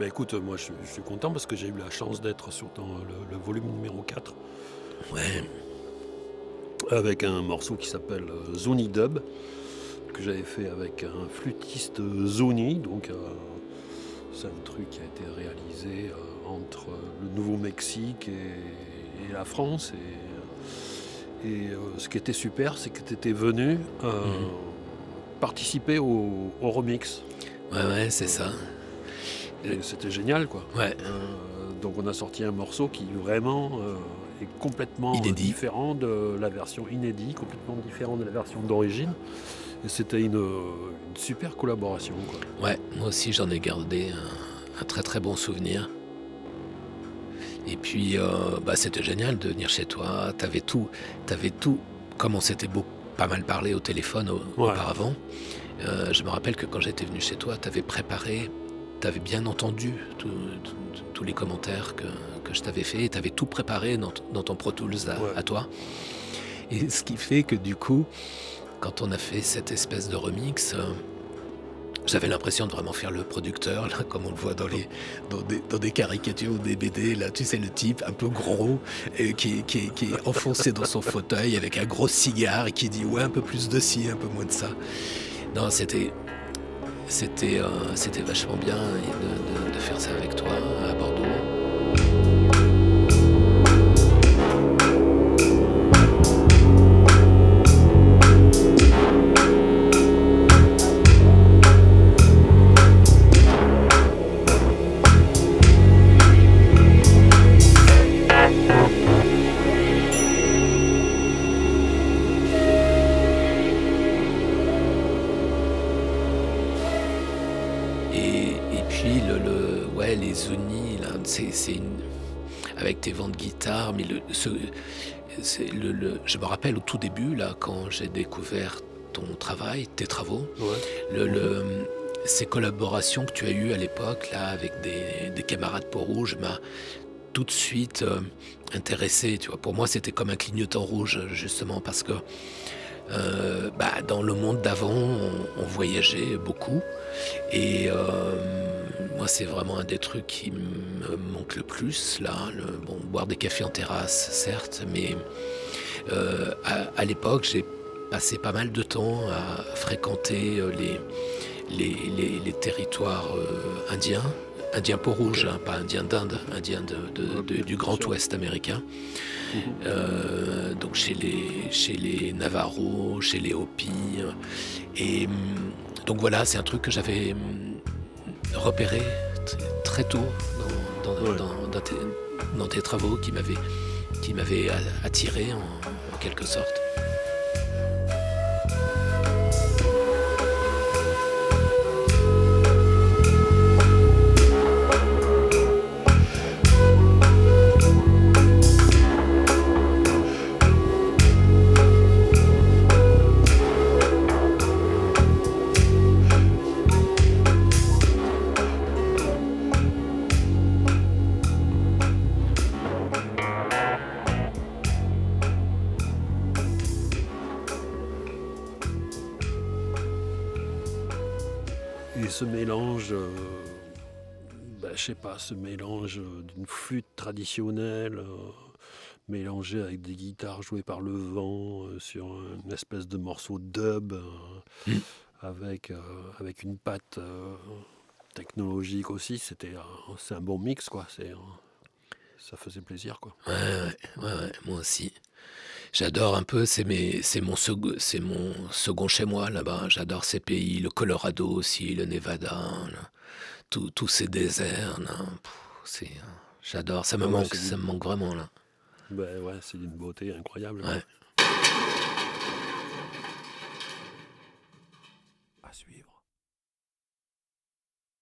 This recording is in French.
Ben écoute, moi je, je suis content parce que j'ai eu la chance d'être sur ton- le, le volume numéro 4 Ouais. avec un morceau qui s'appelle euh, Zoni Dub que j'avais fait avec un flûtiste Zoni. Donc euh, c'est un truc qui a été réalisé euh, entre le Nouveau-Mexique et, et la France. Et, et, euh, ce qui était super, c'est que tu étais venu euh, Mhm. participer au, au remix. Ouais, ouais, c'est ça. Et c'était génial quoi. Ouais. Euh, donc on a sorti un morceau qui vraiment euh, est complètement Inédit. différent de la version inédite, complètement différent de la version d'origine. Et c'était une, une super collaboration. Quoi. Ouais, moi aussi j'en ai gardé un, un très très bon souvenir. Et puis euh, bah, c'était génial de venir chez toi. T'avais tout, t'avais tout. Comme on s'était beau- pas mal parlé au téléphone au- Ouais. auparavant, euh, je me rappelle que quand j'étais venu chez toi, t'avais préparé, t'avais bien entendu tous les commentaires que, que je t'avais fait. Et t'avais tout préparé dans, dans ton Pro Tools à, Ouais. à toi. Et ce qui fait que du coup, quand on a fait cette espèce de remix. euh, j'avais l'impression de vraiment faire le producteur, là, comme on le voit dans, les, dans, des, dans des caricatures ou des BD. Là, tu sais, le type un peu gros, et qui, est- qui, est- qui est enfoncé dans son fauteuil avec un gros cigare et qui dit Ouais, un peu plus de ci, un peu moins de ça. Non, c'était. C'était euh, c'était vachement bien de faire ça avec toi à Bordeaux. Et, et puis, le, le- ouais, les Zuni, là, c'est, une- avec tes vents de guitare, mais le, ce- c'est le, le- je me rappelle au tout début, là, quand j'ai découvert ton travail, tes travaux, Ouais. le, le- ces collaborations que tu as eues à l'époque, là, avec des, des camarades Peau Rouge, m'a tout de suite euh, intéressé. Tu vois, pour moi, c'était comme un clignotant rouge, justement, parce que euh, bah, dans le monde d'avant, on, voyageait beaucoup. Et euh, moi, c'est vraiment un des trucs qui me manque le plus, là. Bon, boire des cafés en terrasse, certes, mais euh, à, l'époque, j'ai passé pas mal de temps à fréquenter les, les, les- territoires indiens. Indiens peau rouge, hein, pas indiens d'Inde, indiens de- de- de- du Grand. Ouest américain. Mhm. Euh, donc chez les, chez les Navarros, chez les Hopis. euh, Et hum, donc voilà, c'est un truc que j'avais hum, repéré très tôt dans, dans- Ouais. dans- dans tes, travaux qui a- attiré en- en quelque sorte. Ce mélange, euh, bah, je sais pas, ce mélange d'une flûte traditionnelle euh, mélangée avec des guitares jouées par le vent euh, sur une espèce de morceau dub euh, Mm. avec, avec une patte technologique aussi. C'était un- c'est un bon mix, quoi. C'est, ça faisait plaisir, quoi. Ouais, ouais, ouais, ouais, moi aussi. J'adore un peu, c'est mes- c'est mon, c'est mon second chez moi là-bas. J'adore ces pays, le Colorado aussi, le Nevada, tous ces déserts. j'adore, ça me Ah ouais, manque, ça me manque vraiment là. Ben ouais, c'est d'une beauté incroyable. Ouais.